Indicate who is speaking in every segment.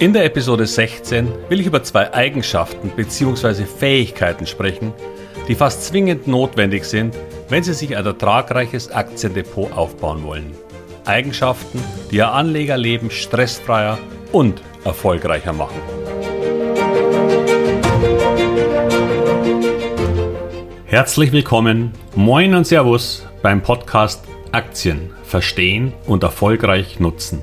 Speaker 1: In der Episode 16 will ich über zwei Eigenschaften bzw. Fähigkeiten sprechen, die fast zwingend notwendig sind, wenn Sie sich ein ertragreiches Aktiendepot aufbauen wollen. Eigenschaften, die Ihr Anlegerleben stressfreier und erfolgreicher machen. Herzlich willkommen, moin und Servus beim Podcast Aktien verstehen und erfolgreich nutzen.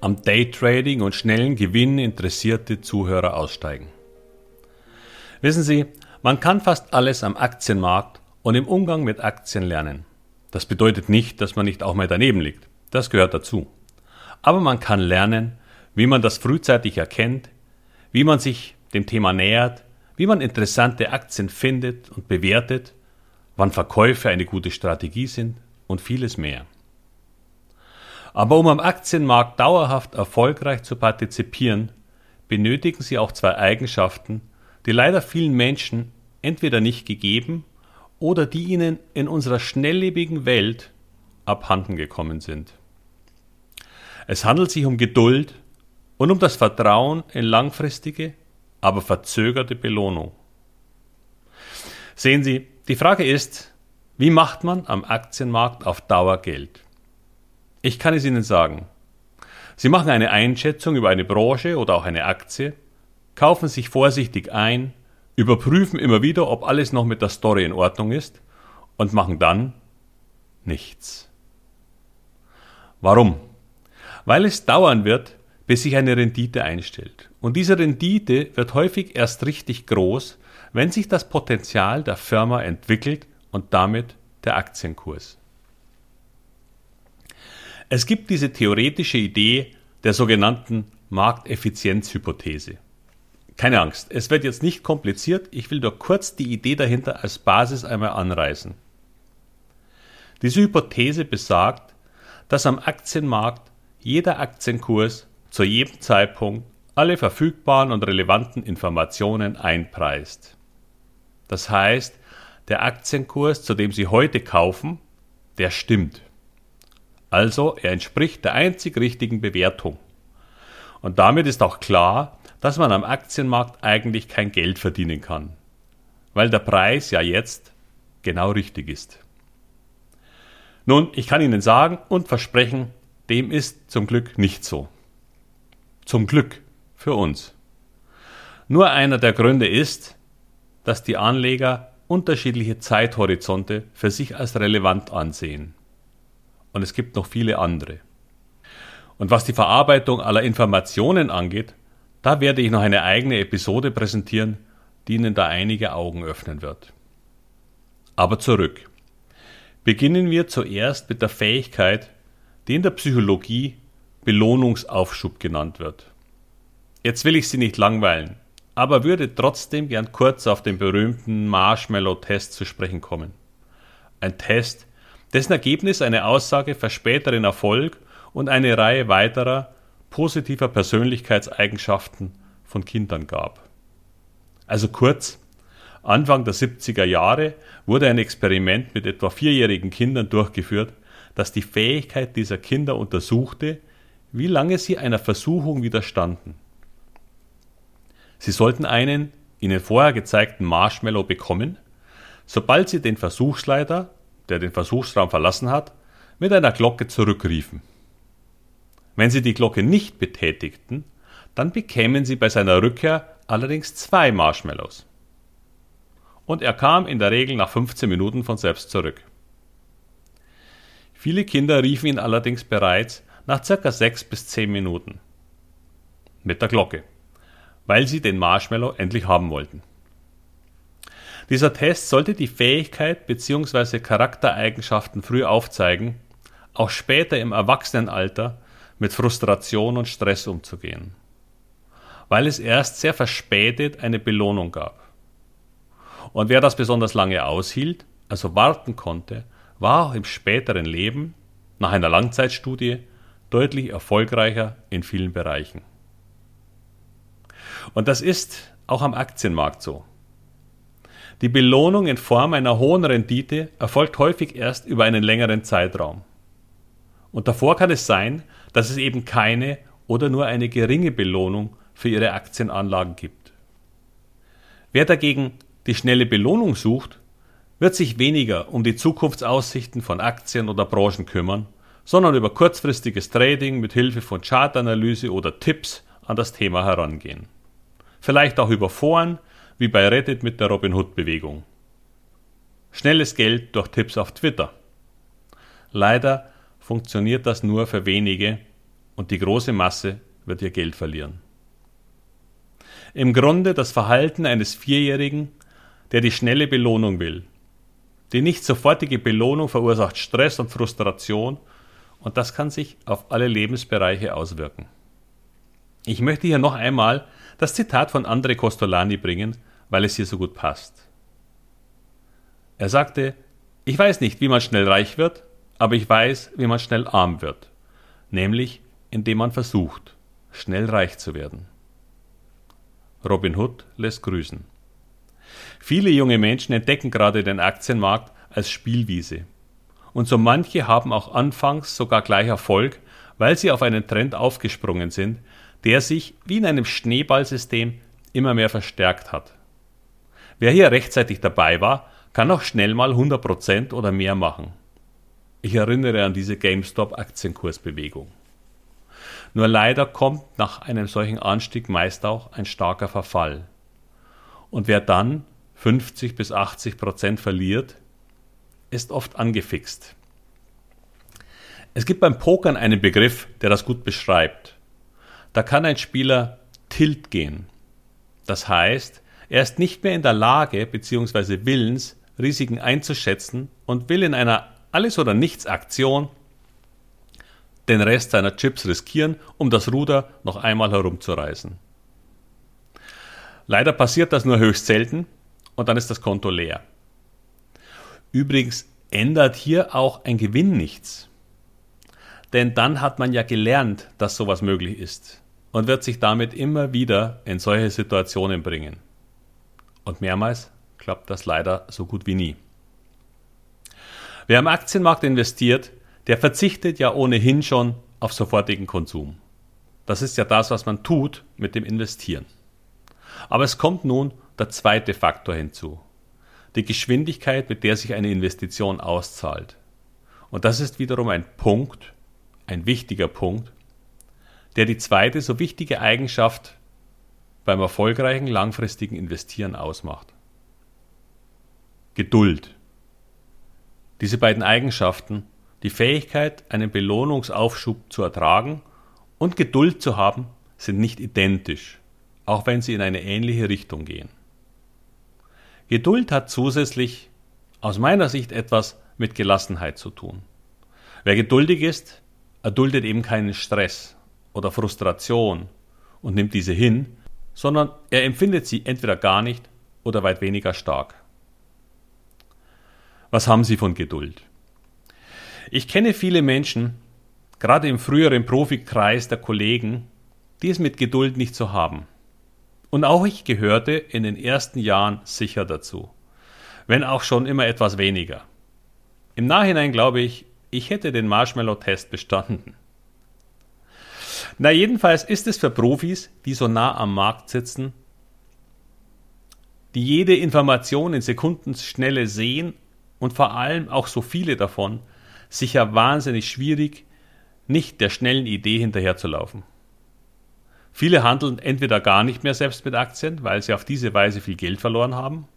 Speaker 1: am Daytrading und schnellen Gewinn interessierte Zuhörer aussteigen. Wissen Sie, man kann fast alles am Aktienmarkt und im Umgang mit Aktien lernen. Das bedeutet nicht, dass man nicht auch mal daneben liegt. Das gehört dazu. Aber man kann lernen, wie man das frühzeitig erkennt, wie man sich dem Thema nähert, wie man interessante Aktien findet und bewertet, wann Verkäufe eine gute Strategie sind und vieles mehr. Aber um am Aktienmarkt dauerhaft erfolgreich zu partizipieren, benötigen Sie auch zwei Eigenschaften, die leider vielen Menschen entweder nicht gegeben oder die ihnen in unserer schnelllebigen Welt abhanden gekommen sind. Es handelt sich um Geduld und um das Vertrauen in langfristige, aber verzögerte Belohnung. Sehen Sie, die Frage ist, wie macht man am Aktienmarkt auf Dauer Geld? Ich kann es Ihnen sagen. Sie machen eine Einschätzung über eine Branche oder auch eine Aktie, kaufen sich vorsichtig ein, überprüfen immer wieder, ob alles noch mit der Story in Ordnung ist und machen dann nichts. Warum? Weil es dauern wird, bis sich eine Rendite einstellt. Und diese Rendite wird häufig erst richtig groß, wenn sich das Potenzial der Firma entwickelt und damit der Aktienkurs. Es gibt diese theoretische Idee der sogenannten Markteffizienzhypothese. Keine Angst, es wird jetzt nicht kompliziert, ich will nur kurz die Idee dahinter als Basis einmal anreißen. Diese Hypothese besagt, dass am Aktienmarkt jeder Aktienkurs zu jedem Zeitpunkt alle verfügbaren und relevanten Informationen einpreist. Das heißt, der Aktienkurs, zu dem Sie heute kaufen, der stimmt. Also er entspricht der einzig richtigen Bewertung. Und damit ist auch klar, dass man am Aktienmarkt eigentlich kein Geld verdienen kann, weil der Preis ja jetzt genau richtig ist. Nun, ich kann Ihnen sagen und versprechen, dem ist zum Glück nicht so. Zum Glück für uns. Nur einer der Gründe ist, dass die Anleger unterschiedliche Zeithorizonte für sich als relevant ansehen. Und es gibt noch viele andere. Und was die Verarbeitung aller Informationen angeht, da werde ich noch eine eigene Episode präsentieren, die Ihnen da einige Augen öffnen wird. Aber zurück. Beginnen wir zuerst mit der Fähigkeit, die in der Psychologie Belohnungsaufschub genannt wird. Jetzt will ich Sie nicht langweilen aber würde trotzdem gern kurz auf den berühmten Marshmallow-Test zu sprechen kommen. Ein Test, dessen Ergebnis eine Aussage für späteren Erfolg und eine Reihe weiterer positiver Persönlichkeitseigenschaften von Kindern gab. Also kurz, Anfang der 70er Jahre wurde ein Experiment mit etwa vierjährigen Kindern durchgeführt, das die Fähigkeit dieser Kinder untersuchte, wie lange sie einer Versuchung widerstanden. Sie sollten einen Ihnen vorher gezeigten Marshmallow bekommen, sobald Sie den Versuchsleiter, der den Versuchsraum verlassen hat, mit einer Glocke zurückriefen. Wenn Sie die Glocke nicht betätigten, dann bekämen Sie bei seiner Rückkehr allerdings zwei Marshmallows. Und er kam in der Regel nach 15 Minuten von selbst zurück. Viele Kinder riefen ihn allerdings bereits nach circa 6 bis 10 Minuten. Mit der Glocke weil sie den Marshmallow endlich haben wollten. Dieser Test sollte die Fähigkeit bzw. Charaktereigenschaften früh aufzeigen, auch später im Erwachsenenalter mit Frustration und Stress umzugehen. weil es erst sehr verspätet eine Belohnung gab. Und wer das besonders lange aushielt, also warten konnte, war auch im späteren Leben, nach einer Langzeitstudie, deutlich erfolgreicher in vielen Bereichen. Und das ist auch am Aktienmarkt so. Die Belohnung in Form einer hohen Rendite erfolgt häufig erst über einen längeren Zeitraum. Und davor kann es sein, dass es eben keine oder nur eine geringe Belohnung für ihre Aktienanlagen gibt. Wer dagegen die schnelle Belohnung sucht, wird sich weniger um die Zukunftsaussichten von Aktien oder Branchen kümmern, sondern über kurzfristiges Trading mit Hilfe von Chartanalyse oder Tipps an das Thema herangehen. Vielleicht auch über Foren, wie bei Reddit mit der Robin Hood Bewegung. Schnelles Geld durch Tipps auf Twitter. Leider funktioniert das nur für wenige und die große Masse wird ihr Geld verlieren. Im Grunde das Verhalten eines Vierjährigen, der die schnelle Belohnung will. Die nicht sofortige Belohnung verursacht Stress und Frustration und das kann sich auf alle Lebensbereiche auswirken. Ich möchte hier noch einmal das Zitat von André Costolani bringen, weil es hier so gut passt. Er sagte, ich weiß nicht, wie man schnell reich wird, aber ich weiß, wie man schnell arm wird, nämlich indem man versucht, schnell reich zu werden. Robin Hood lässt grüßen. Viele junge Menschen entdecken gerade den Aktienmarkt als Spielwiese. Und so manche haben auch anfangs sogar gleich Erfolg, weil sie auf einen Trend aufgesprungen sind, der sich wie in einem Schneeballsystem immer mehr verstärkt hat. Wer hier rechtzeitig dabei war, kann auch schnell mal 100% oder mehr machen. Ich erinnere an diese GameStop-Aktienkursbewegung. Nur leider kommt nach einem solchen Anstieg meist auch ein starker Verfall. Und wer dann 50 bis 80 Prozent verliert, ist oft angefixt. Es gibt beim Pokern einen Begriff, der das gut beschreibt. Da kann ein Spieler tilt gehen. Das heißt, er ist nicht mehr in der Lage bzw. willens, Risiken einzuschätzen und will in einer Alles- oder Nichts-Aktion den Rest seiner Chips riskieren, um das Ruder noch einmal herumzureißen. Leider passiert das nur höchst selten und dann ist das Konto leer. Übrigens ändert hier auch ein Gewinn nichts. Denn dann hat man ja gelernt, dass sowas möglich ist und wird sich damit immer wieder in solche Situationen bringen. Und mehrmals klappt das leider so gut wie nie. Wer am Aktienmarkt investiert, der verzichtet ja ohnehin schon auf sofortigen Konsum. Das ist ja das, was man tut mit dem Investieren. Aber es kommt nun der zweite Faktor hinzu. Die Geschwindigkeit, mit der sich eine Investition auszahlt. Und das ist wiederum ein Punkt, ein wichtiger Punkt, der die zweite so wichtige Eigenschaft beim erfolgreichen langfristigen Investieren ausmacht. Geduld. Diese beiden Eigenschaften die Fähigkeit, einen Belohnungsaufschub zu ertragen und Geduld zu haben, sind nicht identisch, auch wenn sie in eine ähnliche Richtung gehen. Geduld hat zusätzlich aus meiner Sicht etwas mit Gelassenheit zu tun. Wer geduldig ist, erduldet eben keinen Stress oder Frustration und nimmt diese hin, sondern er empfindet sie entweder gar nicht oder weit weniger stark. Was haben Sie von Geduld? Ich kenne viele Menschen, gerade im früheren Profikreis der Kollegen, die es mit Geduld nicht so haben. Und auch ich gehörte in den ersten Jahren sicher dazu, wenn auch schon immer etwas weniger. Im Nachhinein glaube ich, ich hätte den Marshmallow-Test bestanden. Na, jedenfalls ist es für Profis, die so nah am Markt sitzen, die jede Information in Sekundenschnelle sehen und vor allem auch so viele davon, sicher wahnsinnig schwierig, nicht der schnellen Idee hinterherzulaufen. Viele handeln entweder gar nicht mehr selbst mit Aktien, weil sie auf diese Weise viel Geld verloren haben,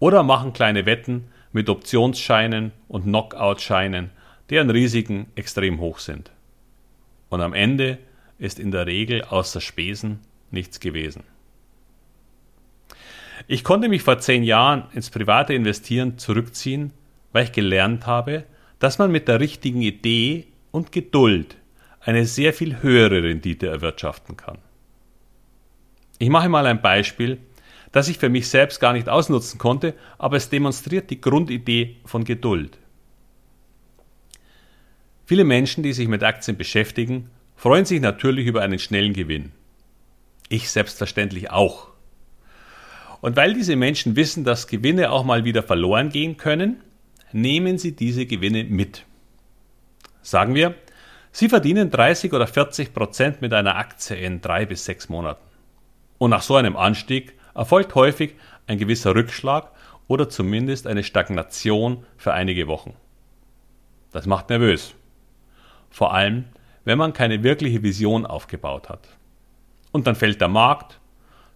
Speaker 1: oder machen kleine Wetten mit Optionsscheinen und Knockout-Scheinen, deren Risiken extrem hoch sind. Und am Ende ist in der Regel außer Spesen nichts gewesen. Ich konnte mich vor zehn Jahren ins private Investieren zurückziehen, weil ich gelernt habe, dass man mit der richtigen Idee und Geduld eine sehr viel höhere Rendite erwirtschaften kann. Ich mache mal ein Beispiel, das ich für mich selbst gar nicht ausnutzen konnte, aber es demonstriert die Grundidee von Geduld. Viele Menschen, die sich mit Aktien beschäftigen, freuen sich natürlich über einen schnellen Gewinn. Ich selbstverständlich auch. Und weil diese Menschen wissen, dass Gewinne auch mal wieder verloren gehen können, nehmen sie diese Gewinne mit. Sagen wir, Sie verdienen 30 oder 40 Prozent mit einer Aktie in drei bis sechs Monaten. Und nach so einem Anstieg erfolgt häufig ein gewisser Rückschlag oder zumindest eine Stagnation für einige Wochen. Das macht nervös. Vor allem, wenn man keine wirkliche Vision aufgebaut hat. Und dann fällt der Markt,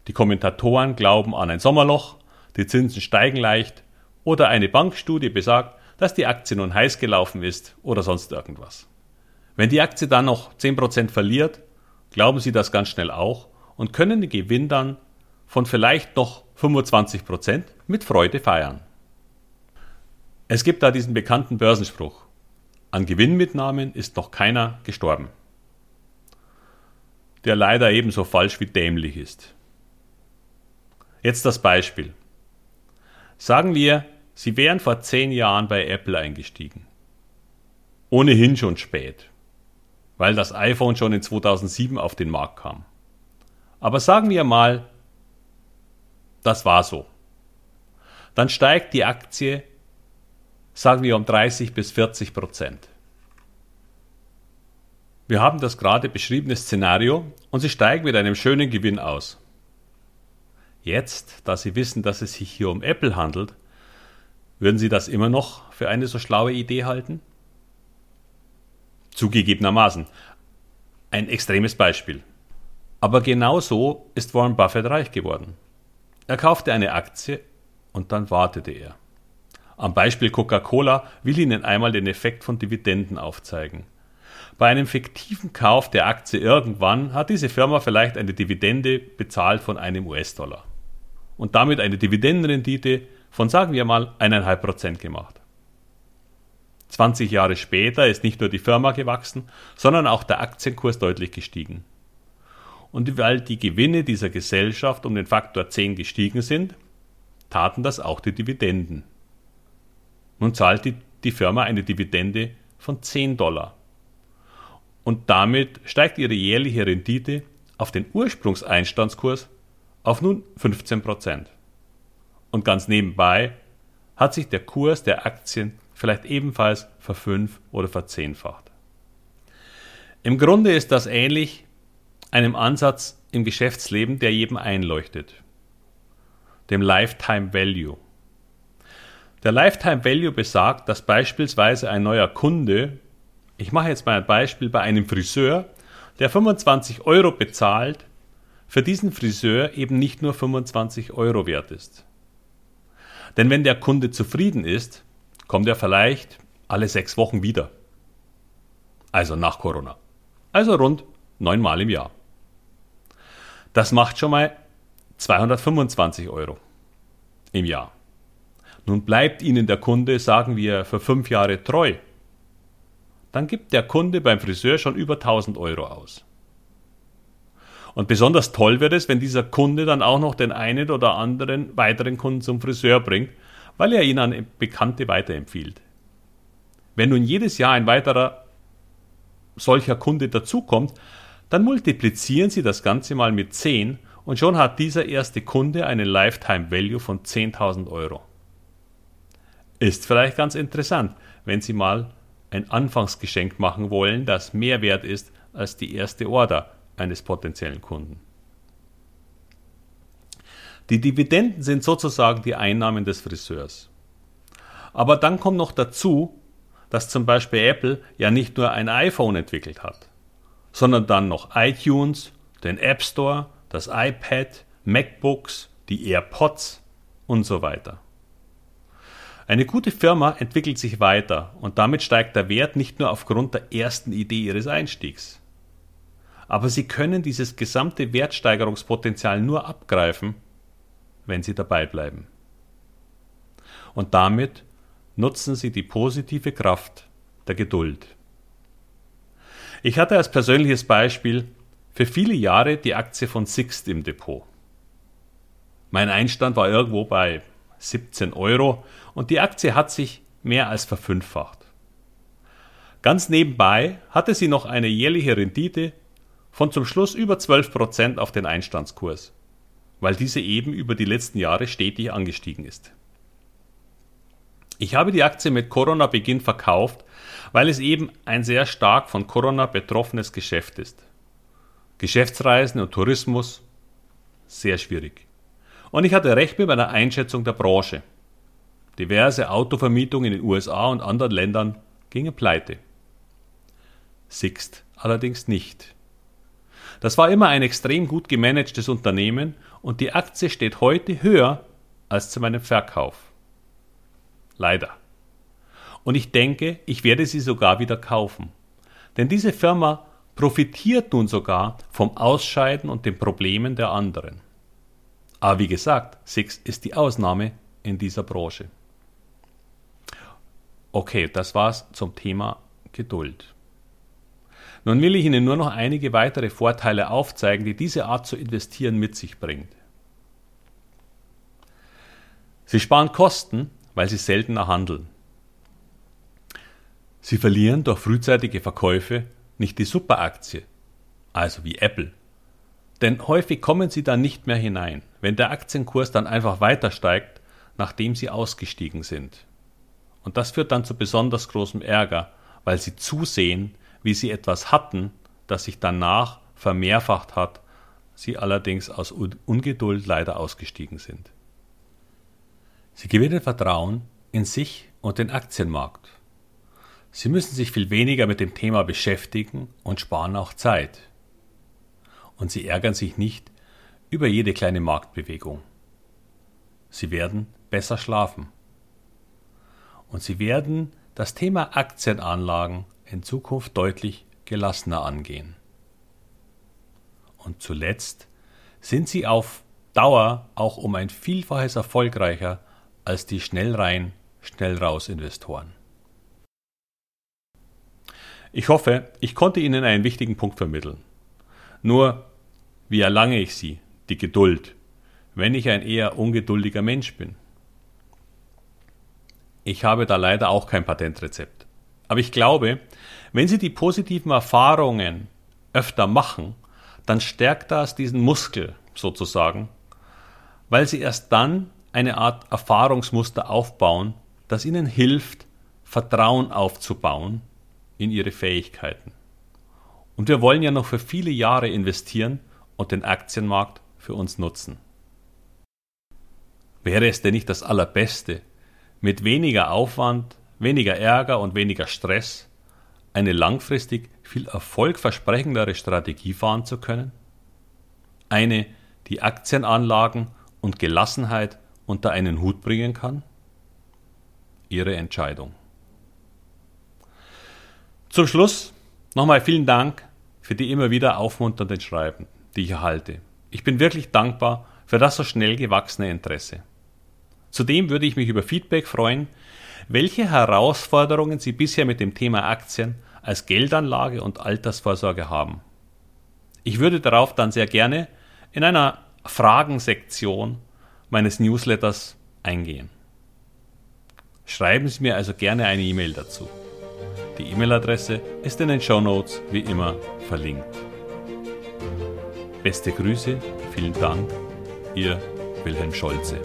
Speaker 1: die Kommentatoren glauben an ein Sommerloch, die Zinsen steigen leicht oder eine Bankstudie besagt, dass die Aktie nun heiß gelaufen ist oder sonst irgendwas. Wenn die Aktie dann noch 10% verliert, glauben Sie das ganz schnell auch und können den Gewinn dann von vielleicht noch 25% mit Freude feiern. Es gibt da diesen bekannten Börsenspruch. An Gewinnmitnahmen ist noch keiner gestorben. Der leider ebenso falsch wie dämlich ist. Jetzt das Beispiel. Sagen wir, Sie wären vor zehn Jahren bei Apple eingestiegen. Ohnehin schon spät weil das iPhone schon in 2007 auf den Markt kam. Aber sagen wir mal, das war so. Dann steigt die Aktie, sagen wir, um 30 bis 40 Prozent. Wir haben das gerade beschriebene Szenario und sie steigen mit einem schönen Gewinn aus. Jetzt, da Sie wissen, dass es sich hier um Apple handelt, würden Sie das immer noch für eine so schlaue Idee halten? Zugegebenermaßen. Ein extremes Beispiel. Aber genau so ist Warren Buffett reich geworden. Er kaufte eine Aktie und dann wartete er. Am Beispiel Coca-Cola will Ihnen einmal den Effekt von Dividenden aufzeigen. Bei einem fiktiven Kauf der Aktie irgendwann hat diese Firma vielleicht eine Dividende bezahlt von einem US-Dollar und damit eine Dividendenrendite von sagen wir mal 1,5% gemacht. 20 Jahre später ist nicht nur die Firma gewachsen, sondern auch der Aktienkurs deutlich gestiegen. Und weil die Gewinne dieser Gesellschaft um den Faktor 10 gestiegen sind, taten das auch die Dividenden. Nun zahlt die, die Firma eine Dividende von 10 Dollar. Und damit steigt ihre jährliche Rendite auf den Ursprungseinstandskurs auf nun 15 Prozent. Und ganz nebenbei hat sich der Kurs der Aktien vielleicht ebenfalls verfünf- oder verzehnfacht. Im Grunde ist das ähnlich einem Ansatz im Geschäftsleben, der jedem einleuchtet, dem Lifetime Value. Der Lifetime Value besagt, dass beispielsweise ein neuer Kunde, ich mache jetzt mal ein Beispiel bei einem Friseur, der 25 Euro bezahlt, für diesen Friseur eben nicht nur 25 Euro wert ist. Denn wenn der Kunde zufrieden ist, kommt er vielleicht alle sechs Wochen wieder. Also nach Corona. Also rund neunmal im Jahr. Das macht schon mal 225 Euro im Jahr. Nun bleibt Ihnen der Kunde, sagen wir, für fünf Jahre treu. Dann gibt der Kunde beim Friseur schon über 1000 Euro aus. Und besonders toll wird es, wenn dieser Kunde dann auch noch den einen oder anderen weiteren Kunden zum Friseur bringt weil er ihn an Bekannte weiterempfiehlt. Wenn nun jedes Jahr ein weiterer solcher Kunde dazukommt, dann multiplizieren Sie das Ganze mal mit 10 und schon hat dieser erste Kunde einen Lifetime Value von 10.000 Euro. Ist vielleicht ganz interessant, wenn Sie mal ein Anfangsgeschenk machen wollen, das mehr wert ist als die erste Order eines potenziellen Kunden. Die Dividenden sind sozusagen die Einnahmen des Friseurs. Aber dann kommt noch dazu, dass zum Beispiel Apple ja nicht nur ein iPhone entwickelt hat, sondern dann noch iTunes, den App Store, das iPad, MacBooks, die AirPods und so weiter. Eine gute Firma entwickelt sich weiter und damit steigt der Wert nicht nur aufgrund der ersten Idee ihres Einstiegs. Aber sie können dieses gesamte Wertsteigerungspotenzial nur abgreifen, wenn Sie dabei bleiben. Und damit nutzen Sie die positive Kraft der Geduld. Ich hatte als persönliches Beispiel für viele Jahre die Aktie von Sixt im Depot. Mein Einstand war irgendwo bei 17 Euro und die Aktie hat sich mehr als verfünffacht. Ganz nebenbei hatte sie noch eine jährliche Rendite von zum Schluss über 12% auf den Einstandskurs, weil diese eben über die letzten Jahre stetig angestiegen ist. Ich habe die Aktie mit Corona-Beginn verkauft, weil es eben ein sehr stark von Corona betroffenes Geschäft ist. Geschäftsreisen und Tourismus sehr schwierig. Und ich hatte recht mit meiner Einschätzung der Branche. Diverse Autovermietungen in den USA und anderen Ländern gingen pleite. Sixt allerdings nicht. Das war immer ein extrem gut gemanagtes Unternehmen und die Aktie steht heute höher als zu meinem Verkauf. Leider. Und ich denke, ich werde sie sogar wieder kaufen. Denn diese Firma profitiert nun sogar vom Ausscheiden und den Problemen der anderen. Aber wie gesagt, Six ist die Ausnahme in dieser Branche. Okay, das war's zum Thema Geduld. Nun will ich Ihnen nur noch einige weitere Vorteile aufzeigen, die diese Art zu investieren mit sich bringt. Sie sparen Kosten, weil Sie seltener handeln. Sie verlieren durch frühzeitige Verkäufe nicht die Superaktie, also wie Apple. Denn häufig kommen Sie dann nicht mehr hinein, wenn der Aktienkurs dann einfach weiter steigt, nachdem Sie ausgestiegen sind. Und das führt dann zu besonders großem Ärger, weil Sie zusehen, wie sie etwas hatten, das sich danach vermehrfacht hat, sie allerdings aus Ungeduld leider ausgestiegen sind. Sie gewinnen Vertrauen in sich und den Aktienmarkt. Sie müssen sich viel weniger mit dem Thema beschäftigen und sparen auch Zeit. Und sie ärgern sich nicht über jede kleine Marktbewegung. Sie werden besser schlafen. Und sie werden das Thema Aktienanlagen in Zukunft deutlich gelassener angehen. Und zuletzt sind sie auf Dauer auch um ein Vielfaches erfolgreicher als die schnell rein, schnell raus Investoren. Ich hoffe, ich konnte Ihnen einen wichtigen Punkt vermitteln. Nur, wie erlange ich sie, die Geduld, wenn ich ein eher ungeduldiger Mensch bin? Ich habe da leider auch kein Patentrezept. Aber ich glaube, wenn Sie die positiven Erfahrungen öfter machen, dann stärkt das diesen Muskel sozusagen, weil Sie erst dann eine Art Erfahrungsmuster aufbauen, das Ihnen hilft, Vertrauen aufzubauen in Ihre Fähigkeiten. Und wir wollen ja noch für viele Jahre investieren und den Aktienmarkt für uns nutzen. Wäre es denn nicht das Allerbeste, mit weniger Aufwand weniger Ärger und weniger Stress, eine langfristig viel erfolgversprechendere Strategie fahren zu können? Eine, die Aktienanlagen und Gelassenheit unter einen Hut bringen kann? Ihre Entscheidung. Zum Schluss nochmal vielen Dank für die immer wieder aufmunternden Schreiben, die ich erhalte. Ich bin wirklich dankbar für das so schnell gewachsene Interesse. Zudem würde ich mich über Feedback freuen, welche Herausforderungen Sie bisher mit dem Thema Aktien als Geldanlage und Altersvorsorge haben. Ich würde darauf dann sehr gerne in einer Fragensektion meines Newsletters eingehen. Schreiben Sie mir also gerne eine E-Mail dazu. Die E-Mail-Adresse ist in den Show Notes wie immer verlinkt. Beste Grüße, vielen Dank, Ihr Wilhelm Scholze.